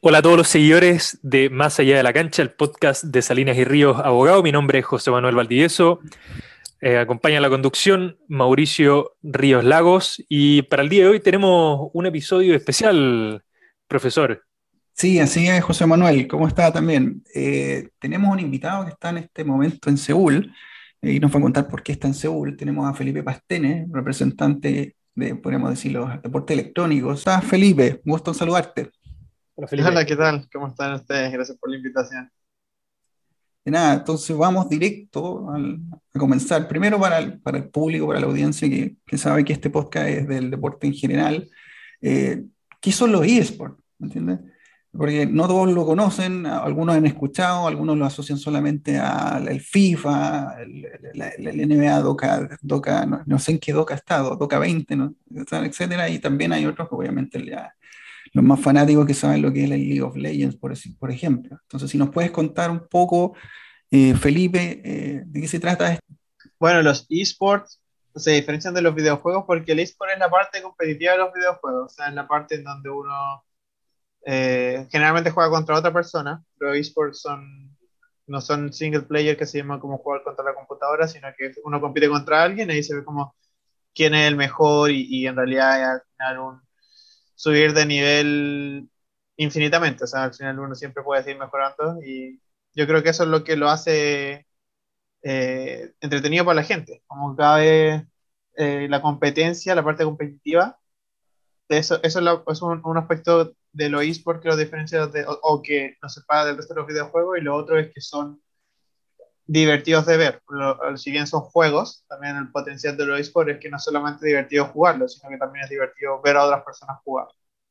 Hola a todos los seguidores de Más Allá de la Cancha, el podcast de Salinas y Ríos Abogado. Mi nombre es José Manuel Valdivieso. Eh, acompaña la conducción Mauricio Ríos Lagos. Y para el día de hoy tenemos un episodio especial, profesor. Sí, así es, José Manuel. ¿Cómo está también? Eh, tenemos un invitado que está en este momento en Seúl eh, y nos va a contar por qué está en Seúl. Tenemos a Felipe Pastene, representante de, podríamos decirlo, deportes electrónicos. ¿Estás, Felipe? Gusto en saludarte. Hola, ¿qué tal? ¿Cómo están ustedes? Gracias por la invitación. De nada, entonces vamos directo a comenzar. Primero para el, para el, público, para la audiencia que, que, sabe que este podcast es del deporte en general. Eh, ¿Qué son los eSports? ¿Me entiendes? Porque no todos lo conocen, algunos han escuchado, algunos lo asocian solamente al FIFA, el, NBA Doca, Doca no, sé en qué Doca ha estado, Doca 20, ¿no? etcétera, y también hay otros que obviamente ya los más fanáticos que saben lo que es el League of Legends, por, ejemplo. Entonces, si nos puedes contar un poco, eh, Felipe, eh, de qué se trata esto. Bueno, los esports se diferencian de los videojuegos porque el esport es la parte competitiva de los videojuegos, o sea, es la parte en donde uno eh, generalmente juega contra otra persona. Los esports no son single player que se llama como jugar contra la computadora, sino que uno compite contra alguien y ahí se ve como quién es el mejor y, y en realidad al final un subir de nivel infinitamente. O sea, al final uno siempre puede seguir mejorando y yo creo que eso es lo que lo hace eh, entretenido para la gente. Como cada vez eh, la competencia, la parte competitiva, eso, eso es, un, aspecto de lo eSport que lo diferencia de, o, que nos separa del resto de los videojuegos y lo otro es que son divertidos de ver. si bien son juegos, también el potencial de los eSports es que no solamente es divertido jugarlo, sino que también es divertido ver a otras personas jugar.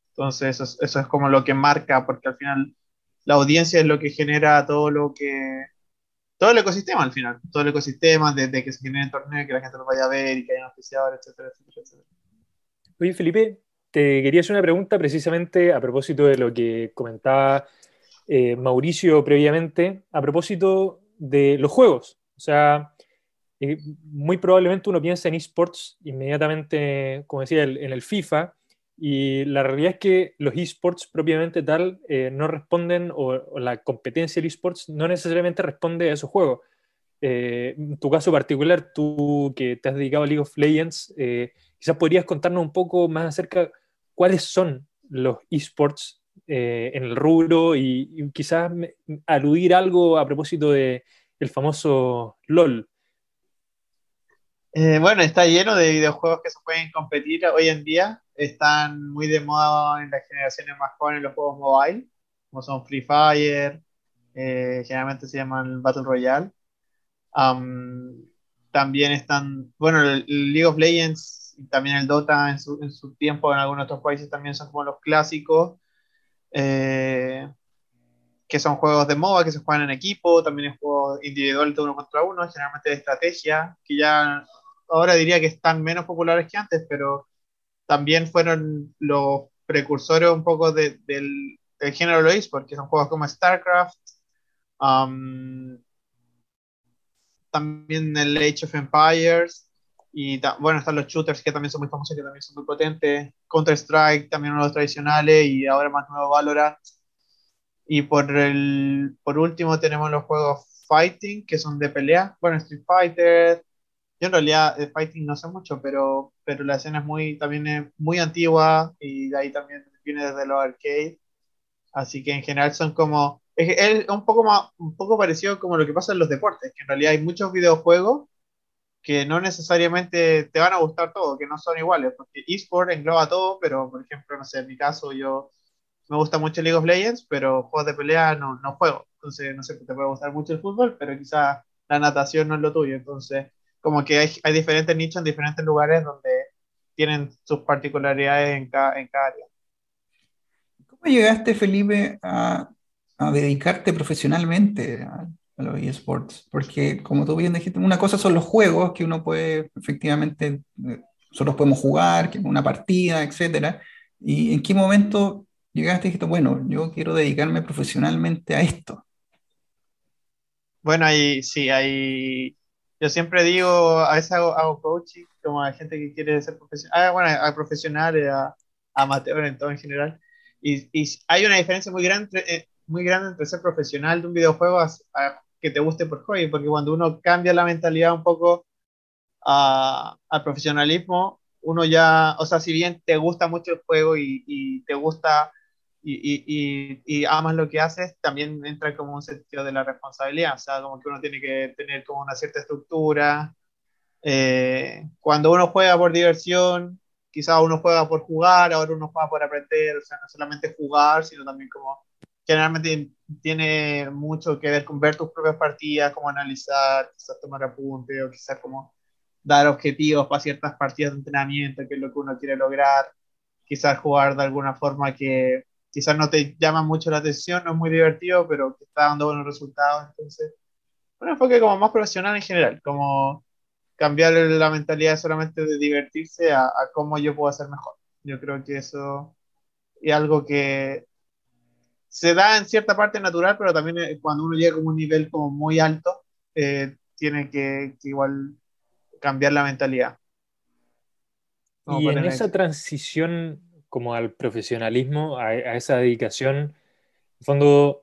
Entonces, eso, eso, es como lo que marca, porque al final la audiencia es lo que genera todo lo que. Todo el ecosistema al final, todo el ecosistema, desde que se genere torneo, que la gente lo vaya a ver y que haya un oficiador, etcétera, etcétera, etcétera. Oye, Felipe, te quería hacer una pregunta precisamente a propósito de lo que comentaba eh, Mauricio previamente, a propósito de los juegos. O sea, eh, muy probablemente uno piensa en esports inmediatamente, como decía, en el FIFA, y la realidad es que los esports propiamente tal eh, no responden, o, la competencia del esports no necesariamente responde a esos juegos. Eh, en tu caso particular, tú que te has dedicado a League of Legends, quizás podrías contarnos un poco más acerca cuáles son los esports eh, en el rubro y, quizás aludir algo a propósito de famoso LOL. Eh, bueno, está lleno de videojuegos que se pueden competir hoy en día. Están muy de moda en las generaciones más jóvenes los juegos mobile, como son Free Fire, eh, generalmente se llaman Battle Royale. también están, bueno, el, League of Legends y también el Dota en su, en su tiempo en algunos otros países también son como los clásicos. Eh, que son juegos de MOBA que se juegan en equipo, también es juegos individuales de uno contra uno, generalmente de estrategia, que ya ahora diría que están menos populares que antes, pero también fueron los precursores un poco del, género de porque son juegos como StarCraft, um, también el Age of Empires, y bueno, están los shooters que también son muy famosos, que también son muy potentes. Counter-Strike, también uno de los tradicionales, y ahora más nuevo Valorant. Y por, el, por último tenemos los juegos Fighting, que son de pelea. Bueno, Street Fighter. Yo en realidad de Fighting no sé mucho, pero, pero la escena es muy, también es muy antigua y de ahí también viene desde los arcades. Así que en general son como... Es, es un, poco más, un poco parecido como lo que pasa en los deportes, que en realidad hay muchos videojuegos que no necesariamente te van a gustar todos, que no son iguales, porque eSport engloba todo, pero por ejemplo, no sé, en mi caso yo me gusta mucho League of Legends, pero juegos de pelea no, no juego. Entonces, no sé, te puede gustar mucho el fútbol, pero quizás la natación no es lo tuyo. Entonces, como que hay, hay diferentes nichos en diferentes lugares donde tienen sus particularidades en cada, en cada área. ¿Cómo llegaste, Felipe, a, a dedicarte profesionalmente a los eSports, porque como tú bien dijiste, una cosa son los juegos que uno puede efectivamente, eh, nosotros podemos jugar, una partida, etcétera, y en qué momento llegaste y dijiste, bueno, yo quiero dedicarme profesionalmente a esto. Bueno, ahí sí, ahí yo siempre digo, a veces hago, coaching, como a gente que quiere ser profesional, ah, bueno, a profesionales, a, a en todo en general, Y, y hay una diferencia muy grande, eh, muy grande entre ser profesional de un videojuego a, que te guste por hobby, porque cuando uno cambia la mentalidad un poco al profesionalismo, uno ya, o sea, si bien te gusta mucho el juego y, te gusta y, y, y, amas lo que haces, también entra como un sentido de la responsabilidad, o sea, como que uno tiene que tener como una cierta estructura. Eh, cuando uno juega por diversión, quizás uno juega por jugar, ahora uno juega por aprender, o sea, no solamente jugar, sino también como generalmente tiene mucho que ver con ver tus propias partidas, como analizar, quizás tomar apuntes o quizás como dar objetivos para ciertas partidas de entrenamiento, que es lo que uno quiere lograr, quizás jugar de alguna forma que quizás no te llama mucho la atención, no es muy divertido, pero que está dando buenos resultados, entonces, un enfoque como más profesional en general, como cambiar la mentalidad solamente de divertirse a, a cómo yo puedo hacer mejor. Yo creo que eso es algo que se da en cierta parte natural, pero también eh, cuando uno llega a un nivel como muy alto, eh, tiene que, igual cambiar la mentalidad. y en esa transición como al profesionalismo, a, esa dedicación, en el fondo,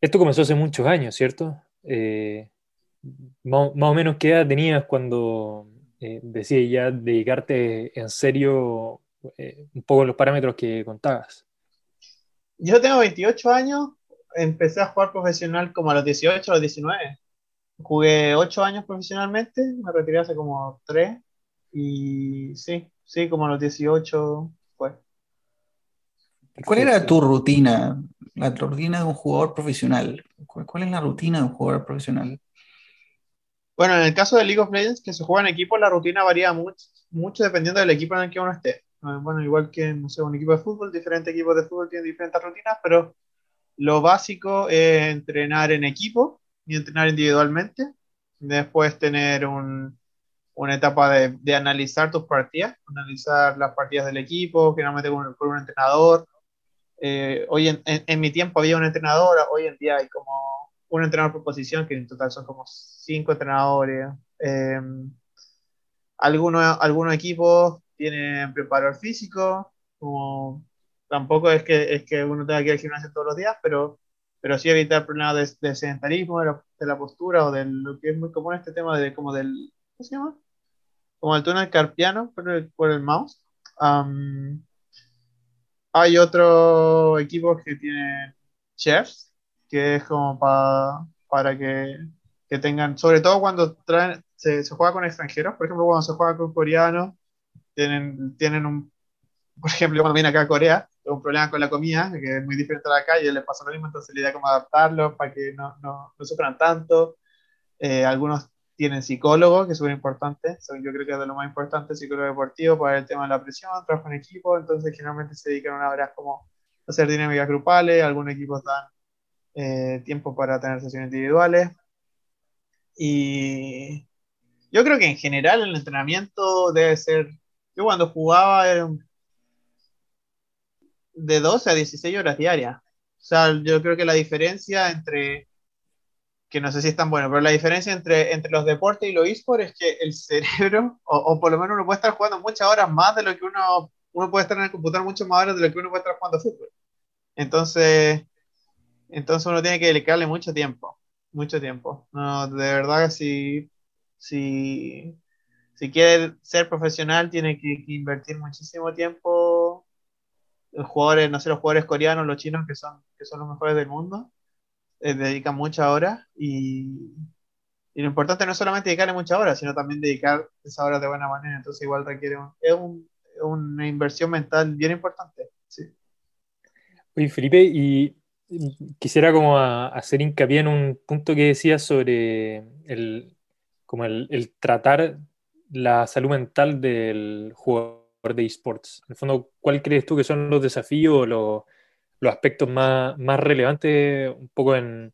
esto comenzó hace muchos años, ¿cierto? Eh, más, o menos, ¿qué edad tenías cuando eh, decías ya dedicarte en serio un poco los parámetros que contabas? Yo tengo 28 años, empecé a jugar profesional como a los 18, a los 19. Jugué 8 años profesionalmente, me retiré hace como 3 y sí, sí, como a los 18 fue. ¿Cuál era tu rutina, la rutina de un jugador profesional? ¿Cuál es la rutina de un jugador profesional? Bueno, en el caso de League of Legends, que se juega en equipo, la rutina varía mucho, mucho dependiendo del equipo en el que uno esté. Ah, bueno, igual que, no sé, un equipo de fútbol, diferentes equipos de fútbol tienen diferentes rutinas, pero lo básico es entrenar en equipo y entrenar individualmente. Después tener un, una etapa de, de, analizar tus partidas, analizar las partidas del equipo, generalmente con, con un entrenador. Eh, hoy en, en, mi tiempo había un entrenador, hoy en día hay como un entrenador por posición, que en total son como cinco entrenadores. Eh, algunos, algunos equipos tienen preparador físico, como tampoco es que, es que uno tenga que ir al gimnasio todos los días, pero, pero sí evitar problemas de, sedentarismo, de la, postura o de lo que es muy común este tema de como del, ¿cómo se llama? Como el túnel carpiano por el, por el mouse. hay otros equipos que tienen chefs, que es como para para que, que, tengan, sobre todo cuando traen, se, se, juega con extranjeros, por ejemplo, cuando se juega con coreanos, tienen, tienen un, por ejemplo, cuando viene acá a Corea, un problema con la comida, que es muy diferente a acá, y les pasa lo mismo, entonces la idea como adaptarlo para que no, no, no sufran tanto. Eh, algunos tienen psicólogos, que es súper importante, yo creo que es de lo más importante, psicólogo deportivo para el tema de la presión, trabajo en equipo, entonces generalmente se dedican una hora como a hacer dinámicas grupales, algunos equipos dan eh, tiempo para tener sesiones individuales. Y yo creo que en general el entrenamiento debe ser yo cuando jugaba era de 12 a 16 horas diarias. O sea, yo creo que la diferencia entre, que no sé si es tan bueno, pero la diferencia entre, entre los deportes y los esports es que el cerebro, o, por lo menos uno puede estar jugando muchas horas más de lo que uno, uno puede estar en el computador muchas más horas de lo que uno puede estar jugando fútbol. Entonces, entonces uno tiene que dedicarle mucho tiempo, mucho tiempo. No, de verdad que si, si si quiere ser profesional, tiene que, invertir muchísimo tiempo. Los jugadores, no sé, los jugadores coreanos, los chinos, que son, que son los mejores del mundo, eh, dedican muchas horas y, lo importante no es solamente dedicarle muchas horas, sino también dedicar esas horas de buena manera. Entonces igual requiere es un, una inversión mental bien importante. Sí. Oye, Felipe, y quisiera como hacer hincapié en un punto que decías sobre el, como el tratar la salud mental del jugador de esports? En el fondo, ¿cuál crees tú que son los desafíos o los, aspectos más, relevantes un poco en,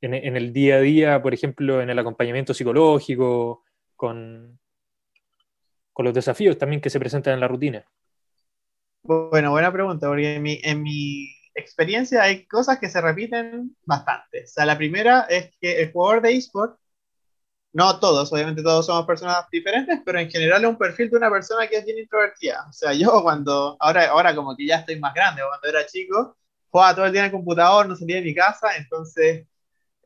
el día a día, por ejemplo, en el acompañamiento psicológico, con, con los desafíos también que se presentan en la rutina? Bueno, buena pregunta, porque en mi, en mi experiencia hay cosas que se repiten bastante. O sea, la primera es que el jugador de esports no todos, obviamente todos somos personas diferentes, pero en general es un perfil de una persona que es bien introvertida. O sea, yo cuando, ahora, ahora como que ya estoy más grande, cuando era chico, jugaba todo el día en el computador, no salía de mi casa, entonces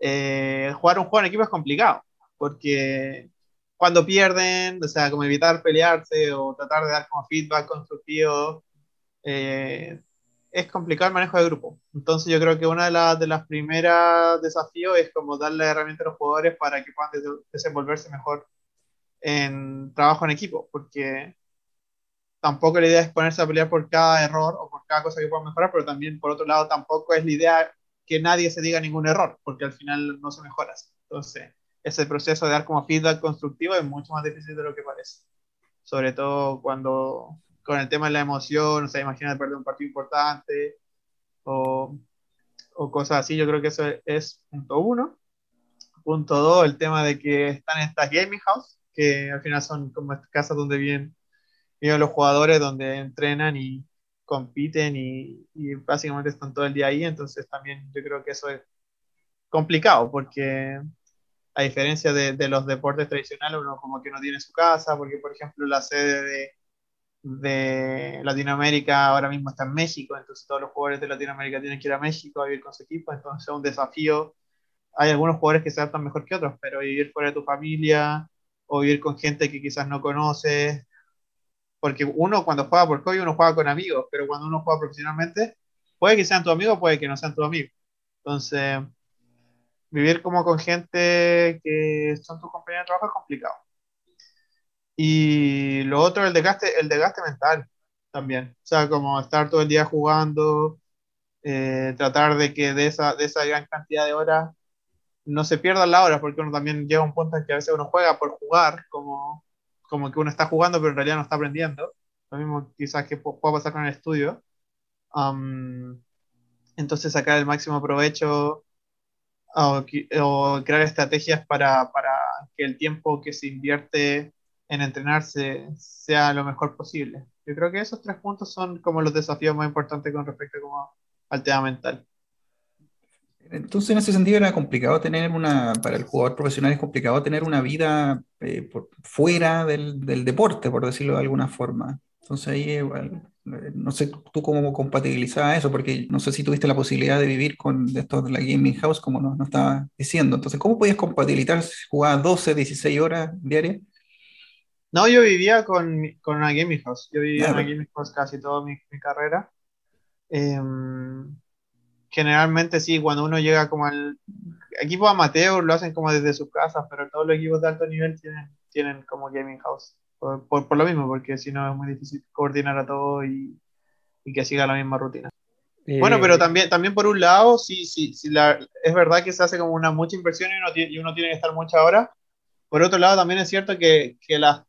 eh, jugar un juego en equipo es complicado, porque cuando pierden, o sea, como evitar pelearse o tratar de dar como feedback constructivo, eh, es complicado el manejo de grupo. Entonces yo creo que una de, las de las primeras desafíos es como darle herramientas a los jugadores para que puedan desenvolverse mejor en trabajo en equipo, porque tampoco la idea es ponerse a pelear por cada error o por cada cosa que puedan mejorar, pero también por otro lado tampoco es la idea que nadie se diga ningún error, porque al final no se mejora. Entonces, ese proceso de dar como feedback constructivo es mucho más difícil de lo que parece. Sobre todo cuando con el tema de la emoción, o sea, imagina perder un partido importante o, o cosas así, yo creo que eso es, punto uno. Punto dos, el tema de que están estas gaming house, que al final son como casas donde viven, viven los jugadores, donde entrenan y compiten y, y, básicamente están todo el día ahí, entonces también yo creo que eso es complicado porque a diferencia de, de los deportes tradicionales, uno como que no tiene su casa, porque por ejemplo la sede de, de Latinoamérica ahora mismo está en México, entonces todos los jugadores de Latinoamérica tienen que ir a México a vivir con su equipo, entonces es un desafío. Hay algunos jugadores que se adaptan mejor que otros, pero vivir fuera de tu familia o vivir con gente que quizás no conoces, porque uno cuando juega por hobby uno juega con amigos, pero cuando uno juega profesionalmente, puede que sean tu amigo, puede que no sean tu amigo. Entonces, vivir como con gente que son tus compañeros de trabajo es complicado. Y lo otro, el desgaste, el desgaste mental también. O sea, como estar todo el día jugando, eh, tratar de que de esa, de esa gran cantidad de horas no se pierdan las horas, porque uno también llega a un punto en que a veces uno juega por jugar, como, como que uno está jugando, pero en realidad no está aprendiendo. Lo mismo quizás que pueda pasar con el estudio. entonces sacar el máximo provecho o, o crear estrategias para, para, que el tiempo que se invierte en entrenarse sea lo mejor posible. Yo creo que esos tres puntos son como los desafíos más importantes con respecto como al tema mental. Entonces, en ese sentido era complicado tener una, para el jugador profesional es complicado tener una vida eh, por, fuera del, del, deporte, por decirlo de alguna forma. Entonces ahí igual, eh, no sé tú cómo compatibilizabas eso, porque no sé si tuviste la posibilidad de vivir con esto de la gaming house, como nos, nos estaba diciendo. Entonces, ¿cómo podías compatibilizar si jugabas 12, 16 horas diarias? No, yo vivía con, con una gaming house. Yo vivía en una gaming house casi toda mi, mi carrera. Em, generalmente sí, cuando uno llega como al equipo amateur lo hacen como desde sus casas, pero todos los equipos de alto nivel tienen, tienen como gaming house. Por, por, lo mismo, porque si no es muy difícil coordinar a todo y, y que siga la misma rutina. Bueno, pero también, también por un lado, sí, sí, sí la, es verdad que se hace como una mucha inversión y uno, y uno tiene que estar muchas horas. Por otro lado, también es cierto que, que las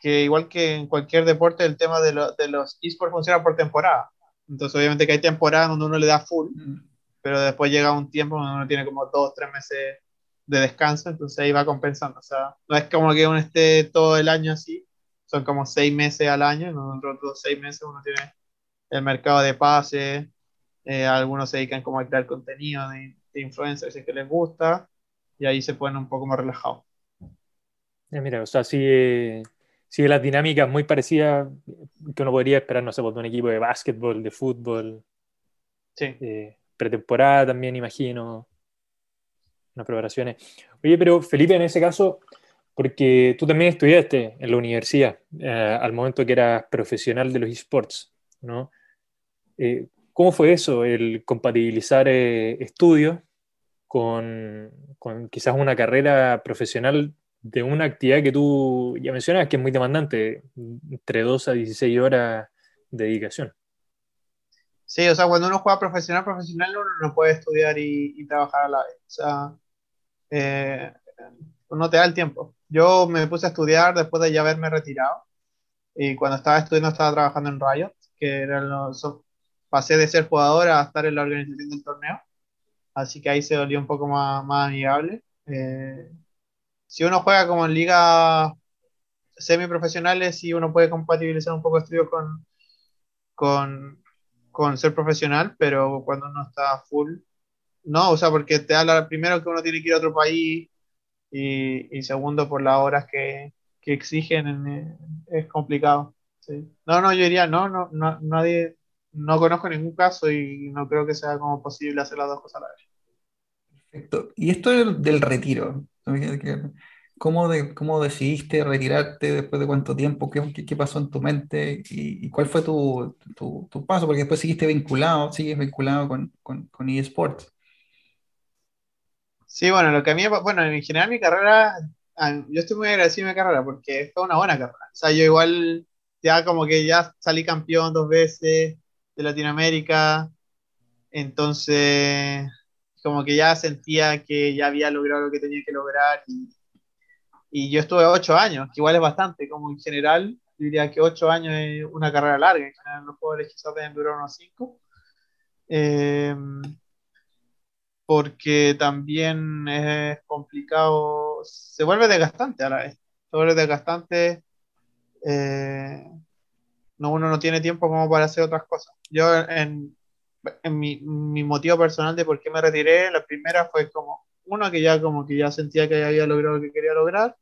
que igual que en cualquier deporte, el tema de, lo, de los esports funciona por temporada. Entonces, obviamente que hay temporadas donde uno le da full, mm. pero después llega un tiempo donde uno tiene como dos, tres meses de descanso, entonces ahí va compensando. O sea, no es como que uno esté todo el año así, son como seis meses al año, en otros seis meses uno tiene el mercado de pases, eh, algunos se dedican como a crear contenido de, de influencers que les gusta, y ahí se ponen un poco más relajados. mira, o sea, sí, sigue las dinámicas muy parecidas que uno podría esperar, no sé, pues, de un equipo de básquetbol, de fútbol. Sí. Eh, pretemporada también, imagino. Unas preparaciones. Oye, pero Felipe, en ese caso, porque tú también estudiaste en la universidad eh, al momento que eras profesional de los esports, ¿no? Eh, ¿Cómo fue eso, el compatibilizar estudios con, con, quizás una carrera profesional de una actividad que tú ya mencionas que es muy demandante, entre 2 a 16 horas de dedicación. Sí, o sea, cuando uno juega profesional, profesional, uno no puede estudiar y, trabajar a la vez. O sea, eh, no te da el tiempo. Yo me puse a estudiar después de ya haberme retirado. Y cuando estaba estudiando, estaba trabajando en Riot, que era los, pasé de ser jugador a estar en la organización del torneo. Así que ahí se volvió un poco más, más amigable. Eh, si uno juega como en ligas semiprofesionales, sí uno puede compatibilizar un poco estudio con, con, con ser profesional, pero cuando uno está full, no, o sea, porque te habla primero que uno tiene que ir a otro país, y, segundo por las horas que, que exigen, eh, es complicado. No, no, yo diría, no, no, no, nadie, no conozco ningún caso y no creo que sea como posible hacer las dos cosas a la vez. Perfecto. Y esto del, retiro, ¿cómo, ¿cómo decidiste retirarte después de cuánto tiempo? ¿Qué, qué, pasó en tu mente? ¿Y, cuál fue tu, tu, tu, paso? Porque después seguiste vinculado, sigues vinculado con, con, con eSports. Sí, bueno, lo que a mí, bueno, en general mi carrera, yo estoy muy agradecido de mi carrera porque fue una buena carrera. O sea, yo igual ya como que ya salí campeón dos veces de Latinoamérica, entonces como que ya sentía que ya había logrado lo que tenía que lograr y, y yo estuve ocho años, que igual es bastante, como en general, diría que ocho años es una carrera larga, en general los jugadores quizás deben durar unos cinco. Eh, porque también es complicado, se vuelve desgastante a la vez, se vuelve desgastante, eh, no, uno no tiene tiempo como para hacer otras cosas. Yo en, mi, mi, motivo personal de por qué me retiré, la primera fue como, uno que ya como que ya sentía que había logrado lo que quería lograr,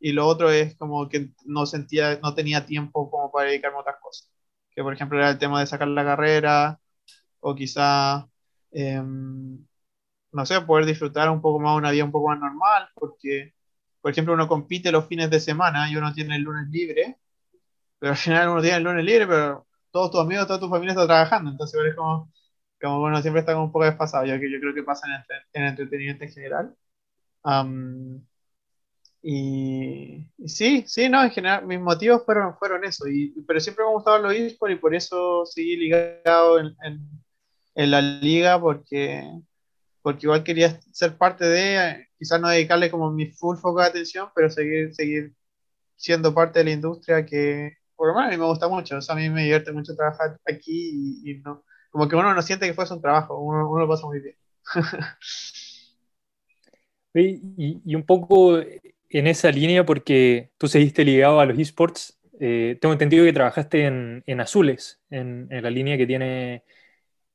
y lo otro es como que no sentía, no tenía tiempo como para dedicarme a otras cosas, que por ejemplo era el tema de sacar la carrera, o quizá... Eh, no sé, poder disfrutar un poco más una vida un poco más normal, porque, por ejemplo, uno compite los fines de semana y uno tiene el lunes libre, pero al final uno tiene el lunes libre, pero todos tus amigos, toda tu familia está trabajando, entonces es como, como uno siempre está un poco desfasado, yo, yo creo que pasa en el, entretenimiento en general. y, sí, sí, no, en general mis motivos fueron, fueron eso, y, pero siempre me gustaban los esports y por eso seguí ligado en, en la liga, porque porque igual quería ser parte de, quizás no dedicarle como mi full foco de atención, pero seguir, seguir siendo parte de la industria que, por lo menos a mí me gusta mucho, o sea, a mí me divierte mucho trabajar aquí y, no, como que uno no siente que fuese un trabajo, uno, lo pasa muy bien. y, un poco en esa línea, porque tú seguiste ligado a los esports, eh, tengo entendido que trabajaste en, en Azules, en, la línea que tiene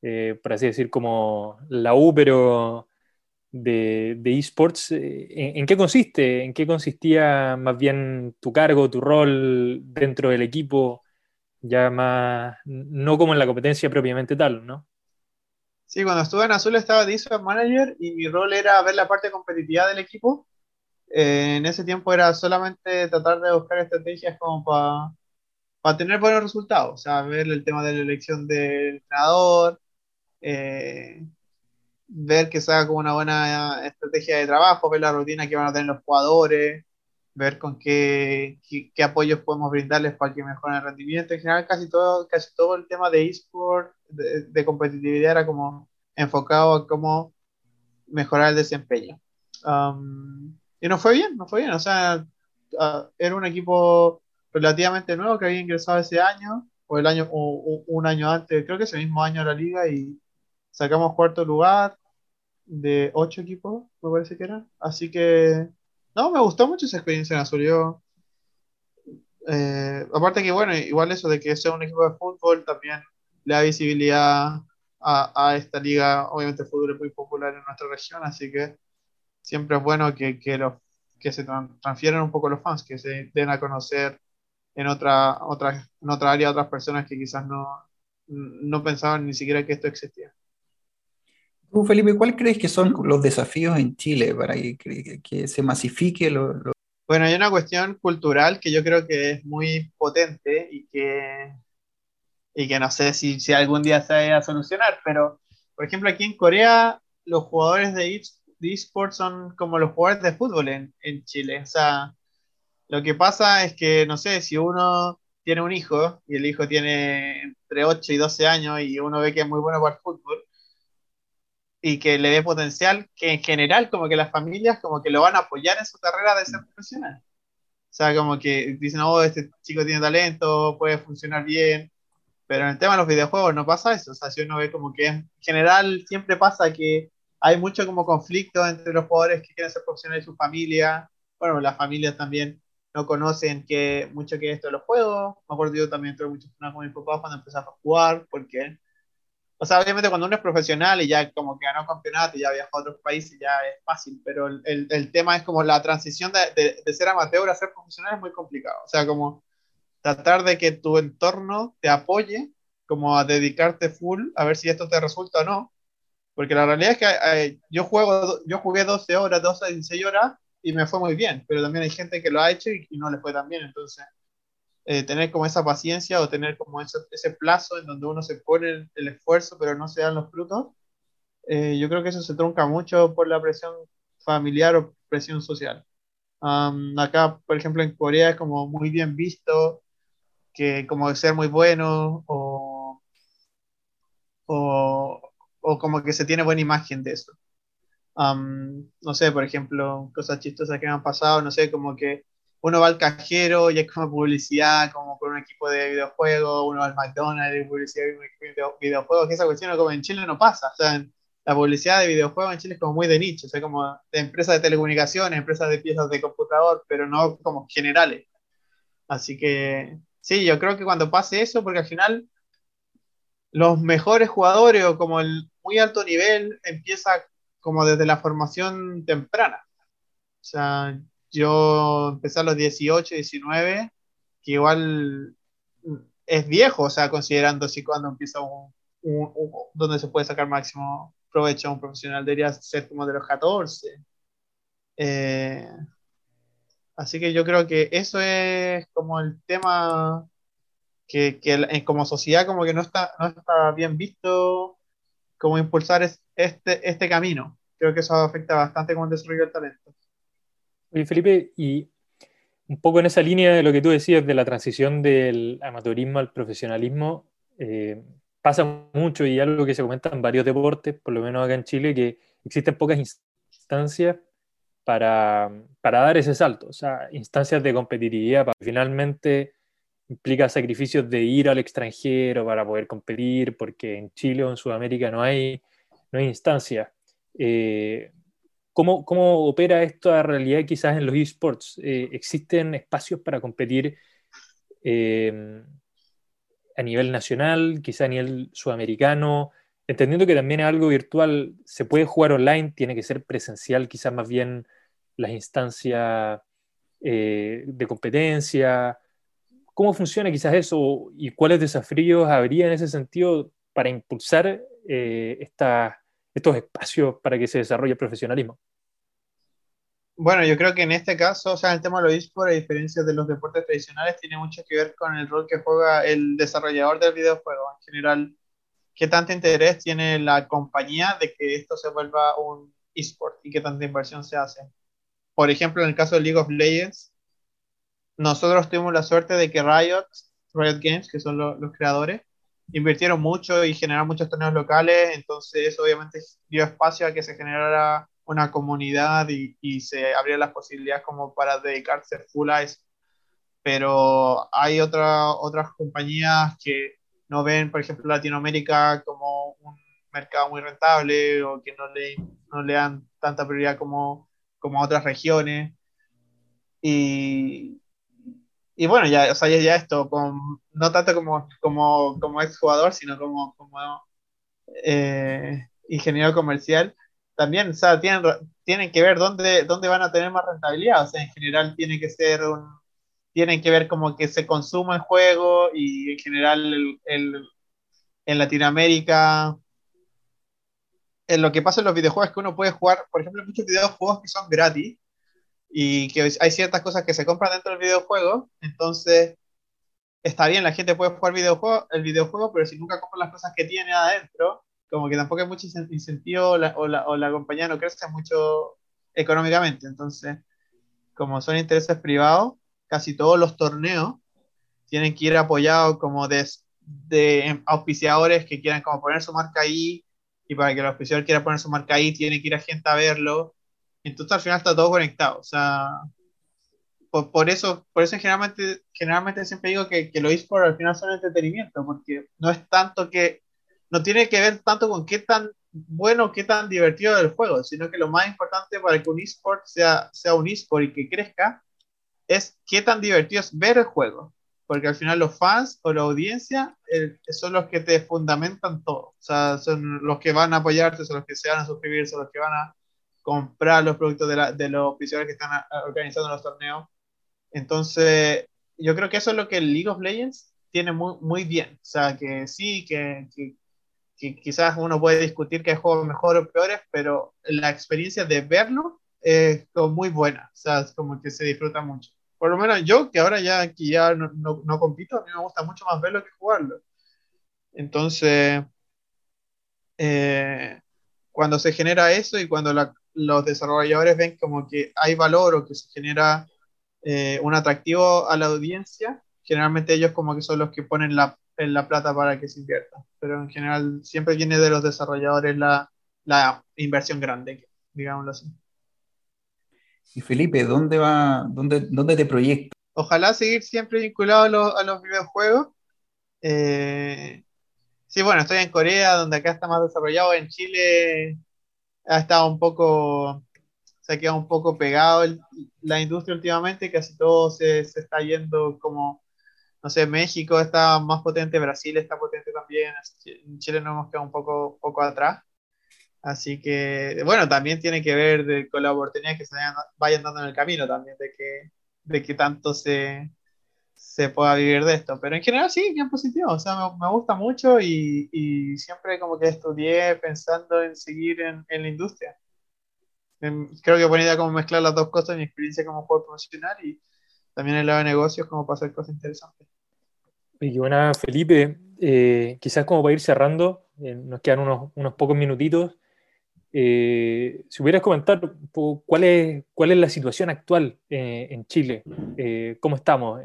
eh, por así decir, como la U, pero de, esports. Eh, ¿En, qué consiste? ¿En qué consistía más bien tu cargo, tu rol dentro del equipo? Ya más, no como en la competencia propiamente tal, ¿no? Sí, cuando estuve en Azul estaba de manager y mi rol era ver la parte competitiva del equipo. Eh, en ese tiempo era solamente tratar de buscar estrategias como para tener buenos resultados, o sea, ver el tema de la elección del entrenador, eh, ver que se haga como una buena estrategia de trabajo, ver la rutina que van a tener los jugadores, ver con qué, qué, apoyos podemos brindarles para que mejoren el rendimiento. En general, casi todo, casi todo el tema de eSport, de, competitividad, era como enfocado a cómo mejorar el desempeño. Um, y nos fue bien, nos fue bien. O sea, uh, era un equipo relativamente nuevo que había ingresado ese año, o el año, o, un año antes, creo que ese mismo año a la liga, y, Sacamos cuarto lugar de ocho equipos, me parece que era. Así que, no, me gustó mucho esa experiencia en Azul. Yo, eh, aparte que, bueno, igual eso de que sea un equipo de fútbol también le da visibilidad a, esta liga. Obviamente el fútbol es muy popular en nuestra región, así que siempre es bueno que, que, los, que se transfieran un poco los fans, que se den a conocer en otra, otra, en otra área a otras personas que quizás no, no pensaban ni siquiera que esto existía. Felipe, ¿cuál crees que son los desafíos en Chile para que, se masifique lo, Bueno, hay una cuestión cultural que yo creo que es muy potente y que, y que no sé si, si algún día se vaya a solucionar, pero por ejemplo aquí en Corea los jugadores de esports son como los jugadores de fútbol en, en Chile. O sea, lo que pasa es que, no sé, si uno tiene un hijo y el hijo tiene entre 8 y 12 años y uno ve que es muy bueno para el fútbol, y que le dé potencial, que en general como que las familias como que lo van a apoyar en su carrera de ser profesional. O sea, como que dicen, oh, este chico tiene talento, puede funcionar bien, pero en el tema de los videojuegos no pasa eso. O sea, si uno ve como que en general siempre pasa que hay mucho como conflicto entre los jugadores que quieren ser profesionales y su familia. Bueno, las familias también no conocen que mucho que esto de los juegos. Me acuerdo yo también tuve muchos problemas con mi papá cuando empezaba a jugar, porque o sea, obviamente cuando uno es profesional y ya como que ganó campeonato y ya viajó a otros países, ya es fácil, pero el, el, tema es como la transición de, de, ser amateur a ser profesional es muy complicado. O sea, como tratar de que tu entorno te apoye, como a dedicarte full, a ver si esto te resulta o no. Porque la realidad es que eh, yo, juego, yo jugué 12 horas, 12 a 16 horas y me fue muy bien, pero también hay gente que lo ha hecho y, y no le fue tan bien. Entonces, eh, tener como esa paciencia o tener como ese, ese plazo en donde uno se pone el, esfuerzo pero no se dan los frutos, eh, yo creo que eso se trunca mucho por la presión familiar o presión social. acá, por ejemplo, en Corea es como muy bien visto que como ser muy bueno o, o, o como que se tiene buena imagen de eso. no sé, por ejemplo, cosas chistosas que me han pasado, no sé, como que uno va al cajero y es como publicidad, como con un equipo de videojuegos, uno va al McDonald's y publicidad de videojuegos, que esa cuestión como en Chile no pasa. O sea, la publicidad de videojuegos en Chile es como muy de nicho, o sea, como de empresas de telecomunicaciones, empresas de piezas de computador, pero no como generales. Así que sí, yo creo que cuando pase eso, porque al final los mejores jugadores o como el muy alto nivel empieza como desde la formación temprana. O sea, yo empecé a los 18, 19, que igual es viejo, o sea, considerando si cuando empieza un, donde se puede sacar máximo provecho a un profesional, debería ser como de los 14. Eh, así que yo creo que eso es como el tema que, que, como sociedad como que no está, no está bien visto como impulsar este, este camino. Creo que eso afecta bastante como el desarrollo del talento. Oye, Felipe, y un poco en esa línea de lo que tú decías de la transición del amateurismo al profesionalismo, eh, pasa mucho y algo que se comenta en varios deportes, por lo menos acá en Chile, que existen pocas instancias para, dar ese salto, o sea, instancias de competitividad, para finalmente implica sacrificios de ir al extranjero para poder competir, porque en Chile o en Sudamérica no hay, no hay instancias. Eh, ¿Cómo, ¿Cómo, opera esta realidad quizás en los esports? Eh, ¿Existen espacios para competir eh, a nivel nacional, quizás a nivel sudamericano? Entendiendo que también es algo virtual, se puede jugar online, tiene que ser presencial, quizás más bien las instancias eh, de competencia. ¿Cómo funciona quizás eso y cuáles desafíos habría en ese sentido para impulsar estas estos espacios para que se desarrolle el profesionalismo? Bueno, yo creo que en este caso, o sea, el tema de los esports, a diferencia de los deportes tradicionales, tiene mucho que ver con el rol que juega el desarrollador del videojuego. En general, qué tanto interés tiene la compañía de que esto se vuelva un esport y qué tanta inversión se hace. Por ejemplo, en el caso de League of Legends, nosotros tuvimos la suerte de que Riot, Riot Games, que son los creadores, invirtieron mucho y generaron muchos torneos locales, entonces eso obviamente dio espacio a que se generara una comunidad y, y se abrieran las posibilidades como para dedicarse full a eso. Pero hay otra, otras compañías que no ven, por ejemplo, Latinoamérica como un mercado muy rentable o que no le, no le dan tanta prioridad como, como otras regiones. Y, y bueno, ya, o sea, ya, esto, no tanto como, como, como exjugador, sino como, como eh, ingeniero comercial, también, o sea, tienen, tienen que ver dónde, dónde van a tener más rentabilidad, o sea, en general tiene que ser un, tienen que ver como que se consuma el juego y en general el, en Latinoamérica, en lo que pasa en los videojuegos es que uno puede jugar, por ejemplo, muchos videojuegos que son gratis, y que hay ciertas cosas que se compran dentro del videojuego, entonces está bien, la gente puede jugar videojuego, el videojuego, pero si nunca compra las cosas que tiene adentro, como que tampoco hay mucho incentivo o la, o la, compañía no crece mucho económicamente. Entonces, como son intereses privados, casi todos los torneos tienen que ir apoyados como de, de auspiciadores que quieran como poner su marca ahí, y para que el auspiciador quiera poner su marca ahí, tiene que ir a gente a verlo entonces al final está todo conectado. O sea, por, eso, por eso generalmente, generalmente siempre digo que, que los esports al final son entretenimiento, porque no es tanto que, no tiene que ver tanto con qué tan bueno, qué tan divertido es el juego, sino que lo más importante para que un esport sea, sea un esport y que crezca es qué tan divertido es ver el juego. porque al final los fans o la audiencia eh, son los que te fundamentan todo. O sea, son los que van a apoyarte, son los que se van a suscribir, son los que van a comprar los productos de, de los oficiales que están organizando los torneos. Entonces, yo creo que eso es lo que el League of Legends tiene muy, muy bien. O sea, que sí, que, que, quizás uno puede discutir que hay juegos mejores o peores, pero la experiencia de verlo es muy buena. O sea, es como que se disfruta mucho. Por lo menos yo, que ahora ya, que ya no, no, compito, a mí me gusta mucho más verlo que jugarlo. Entonces, eh, cuando se genera eso y cuando los desarrolladores ven como que hay valor o que se genera eh, un atractivo a la audiencia, generalmente ellos como que son los que ponen la, la plata para que se invierta. Pero en general siempre viene de los desarrolladores la, la inversión grande, digámoslo así. Y Felipe, ¿dónde va, dónde, dónde te proyectas? Ojalá seguir siempre vinculado a los, a los videojuegos. Eh, sí, bueno, estoy en Corea, donde acá está más desarrollado. En Chile ha estado un poco se ha quedado un poco pegado la industria últimamente, casi todo se, se, está yendo como, no sé, México está más potente, Brasil está potente también, en Chile nos hemos quedado un poco, poco atrás. Así que, bueno, también tiene que ver de, con las oportunidades que se vayan, dando en el camino también, de que, de que tanto se, se pueda vivir de esto. Pero en general sí, bien positivo, o sea, me, me gusta mucho y, y, siempre como que estudié pensando en seguir en, en la industria. Em, creo que buena idea como mezclar las dos cosas, mi experiencia como jugador profesional y también el lado de negocios como para hacer cosas interesantes. Y buena, Felipe. Eh, quizás como para ir cerrando, eh, nos quedan unos, unos, pocos minutitos. Eh, si hubieras comentar cuál es, cuál es la situación actual en Chile, cómo estamos.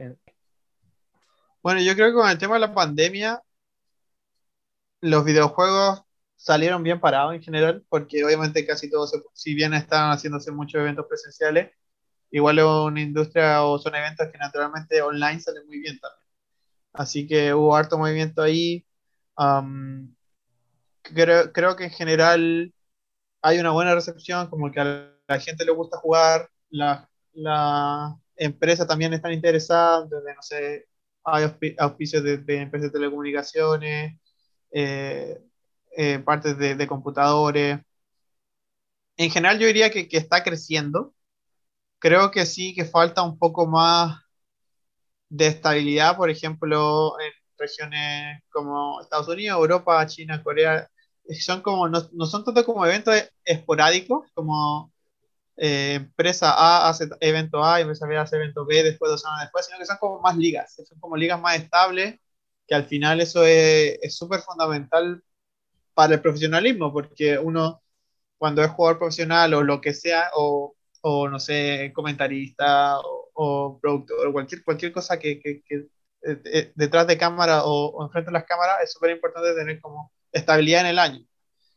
Bueno, yo creo que con el tema de la pandemia, los videojuegos salieron bien parados en general, porque obviamente casi todos, si bien están haciéndose muchos eventos presenciales, igual es una industria o son eventos que naturalmente online salen muy bien también. Así que hubo harto movimiento ahí. creo, creo que en general hay una buena recepción, como que a la gente le gusta jugar, la, la empresa también están interesadas, desde, no sé, hay auspicios de, de empresas de telecomunicaciones, eh, eh, partes de, computadores. En general yo diría que, que, está creciendo. Creo que sí, que falta un poco más de estabilidad, por ejemplo, en regiones como Estados Unidos, Europa, China, Corea. Son como, no, no son tanto como eventos esporádicos, como eh, empresa A hace evento A, empresa B hace evento B, después dos años después, sino que son como más ligas, son como ligas más estables, que al final eso es súper fundamental para el profesionalismo, porque uno cuando es jugador profesional o lo que sea, o, o no sé, comentarista o, productor, o cualquier, cualquier cosa que, que, que eh, eh, detrás de cámara o, o enfrente de las cámaras, es súper importante tener como estabilidad en el año.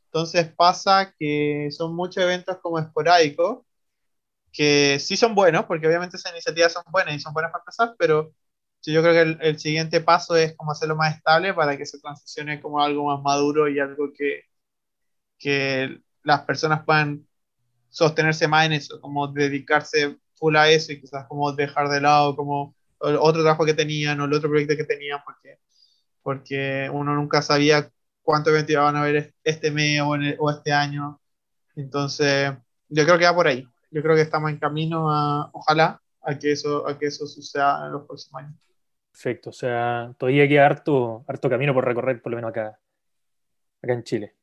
Entonces pasa que son muchos eventos como esporádicos, que sí son buenos, porque obviamente esas iniciativas son buenas y son buenas para empezar, pero yo creo que el, el, siguiente paso es como hacerlo más estable para que se transicione como algo más maduro y algo que, que las personas puedan sostenerse más en eso, como dedicarse full a eso y quizás como dejar de lado como otro trabajo que tenían o el otro proyecto que tenían porque, porque uno nunca sabía cuántos eventos iban a haber este mes o, o este año. Entonces, yo creo que va por ahí. Yo creo que estamos en camino a, ojalá, a que eso, a que eso suceda en los próximos años. Perfecto, o sea, todavía queda harto, harto camino por recorrer, por lo menos acá, acá en Chile.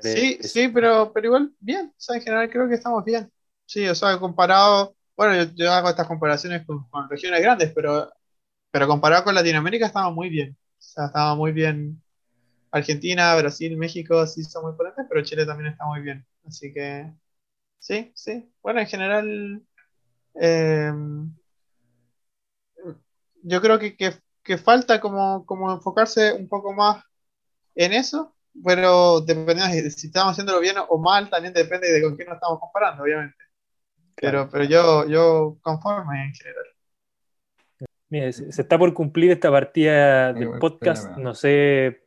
Sí, sí, pero, pero igual bien, o sea, en general creo que estamos bien. Sí, o sea, comparado, bueno, yo, hago estas comparaciones con, regiones grandes, pero, pero comparado con Latinoamérica estamos muy bien. O sea, estamos muy bien. Argentina, Brasil, México sí son muy potentes, pero Chile también está muy bien. Así que, sí, sí. Bueno, en general, eh, yo creo que, que, falta como, como, enfocarse un poco más en eso, pero dependiendo de si estamos haciéndolo bien o mal, también depende de con quién nos estamos comparando, obviamente. Pero, pero yo, yo conforme en general. Mira, se, está por cumplir esta partida del podcast. No sé,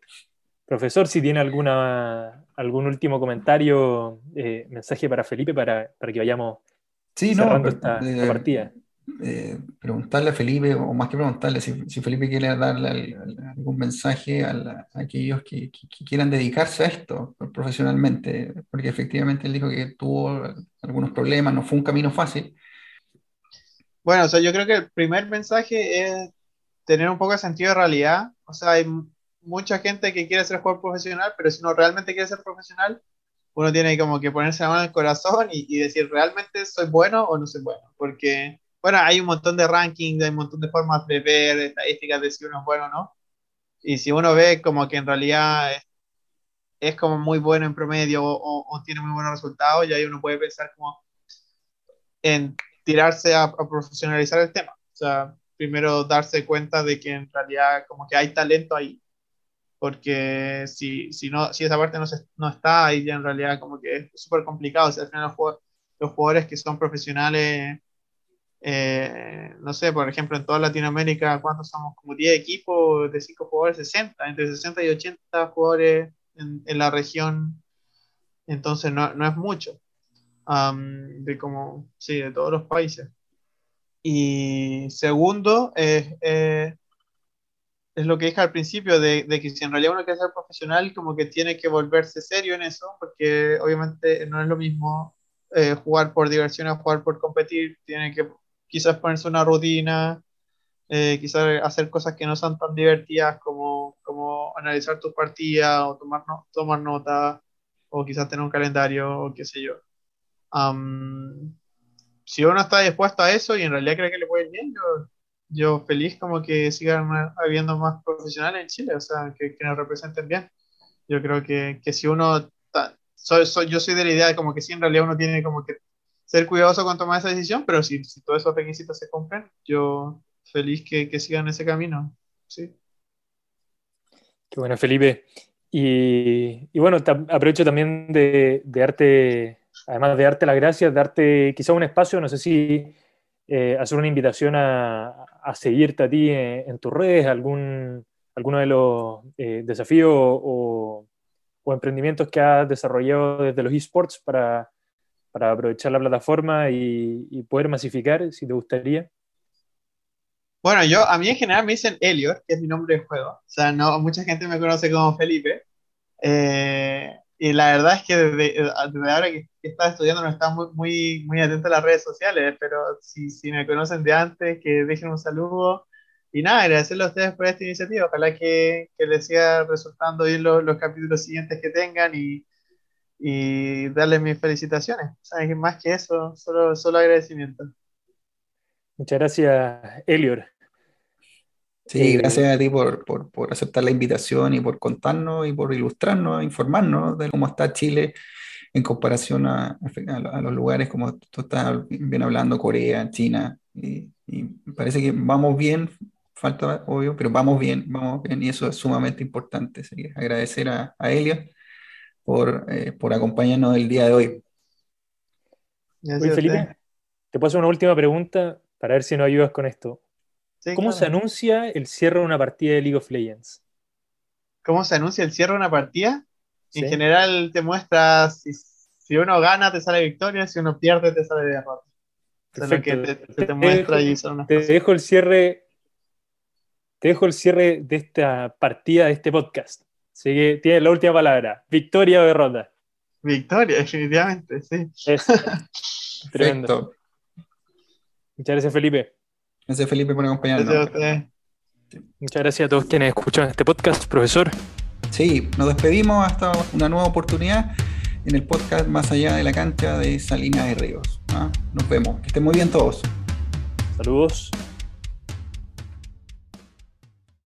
profesor, si tiene alguna algún último comentario, eh, mensaje para Felipe para, para que vayamos sí, cerrando esta, esta, partida eh, preguntarle a Felipe, o más que preguntarle, si, Felipe quiere darle algún mensaje a, aquellos que, quieran dedicarse a esto profesionalmente, porque efectivamente él dijo que tuvo algunos problemas, no fue un camino fácil. Bueno, o sea, yo creo que el primer mensaje es tener un poco de sentido de realidad. O sea, hay mucha gente que quiere ser jugador profesional, pero si uno realmente quiere ser profesional, uno tiene como que ponerse la mano en el corazón y, y decir, ¿realmente soy bueno o no soy bueno? Porque bueno, hay un montón de rankings, hay un montón de formas de ver, estadísticas de si uno es bueno o no. Y si uno ve como que en realidad es, como muy bueno en promedio o, tiene muy buenos resultados, y ahí uno puede pensar como en tirarse a, profesionalizar el tema. O sea, primero darse cuenta de que en realidad como que hay talento ahí. Porque si, si, no, si esa parte no, se, no está, ahí ya en realidad como que es súper complicado. O sea, al final los, los jugadores que son profesionales eh, no sé, por ejemplo, en toda Latinoamérica, ¿cuántos somos? Como 10 equipos de 5 jugadores, 60, entre 60 y 80 jugadores en, en la región, entonces no, no es mucho, de como, sí, de todos los países. Y segundo, es, es lo que dije al principio, de, que si en realidad uno quiere ser profesional, como que tiene que volverse serio en eso, porque obviamente no es lo mismo eh, jugar por diversión o jugar por competir, tiene que quizás ponerse una rutina, eh, quizás hacer cosas que no son tan divertidas como, como analizar tus partidas o tomar, tomar nota o quizás tener un calendario o qué sé yo. si uno está dispuesto a eso y en realidad cree que le puede ir bien, yo, yo feliz como que sigan habiendo más profesionales en Chile, o sea, que, que nos representen bien. Yo creo que, que si uno... soy, yo soy de la idea de como que si en realidad uno tiene como que ser cuidadoso con tomar esa decisión, pero si, si todos esos requisitos se cumplen, yo feliz que, que sigan ese camino. Sí. Qué bueno, Felipe. Y, y bueno, aprovecho también de, de, darte, además de darte las gracias, darte quizá un espacio, no sé si eh, hacer una invitación a, a, seguirte a ti en, tus redes, algún, alguno de los eh, desafíos o, emprendimientos que has desarrollado desde los esports para, para aprovechar la plataforma y, poder masificar, si te gustaría? Bueno, yo, a mí en general me dicen Elliot, que es mi nombre de juego. O sea, no, mucha gente me conoce como Felipe. Eh, y la verdad es que desde, ahora que, estaba estudiando no estaba muy, muy, muy atento a las redes sociales, pero si, si me conocen de antes, que dejen un saludo. Y nada, agradecerle a ustedes por esta iniciativa. Ojalá que, que les siga resultando bien los, los capítulos siguientes que tengan y, y darle mis felicitaciones. ¿Sabes? Más que eso, solo, solo agradecimiento. Muchas gracias, Elior. Sí, eh, gracias a ti por, por, por, aceptar la invitación y por contarnos y por ilustrarnos, informarnos de cómo está Chile en comparación a, a, los lugares como tú estás bien hablando, Corea, China. Y, y, parece que vamos bien, falta obvio, pero vamos bien, vamos bien y eso es sumamente importante. Así que agradecer a, a por, eh, por acompañarnos el día de hoy. Oye, Felipe, te puedo hacer una última pregunta para ver si nos ayudas con esto. ¿Cómo se anuncia el cierre de una partida de League of Legends? ¿Cómo se anuncia el cierre de una partida? En general te muestra si, si, uno gana te sale victoria, si uno pierde te sale derrota. que te, te, muestra dejo, te dejo el cierre te dejo el cierre de esta partida, de este podcast. Así que tiene la última palabra. ¿Victoria o derrota? Victoria, definitivamente, sí. Tremendo. Muchas gracias, Felipe. Gracias, Felipe, por acompañarnos. Gracias Muchas gracias a todos quienes escuchan este podcast, profesor. Sí, nos despedimos hasta una nueva oportunidad en el podcast Más allá de la cancha de Salinas de Ríos. ¿ah? Nos vemos. Que estén muy bien todos. Saludos.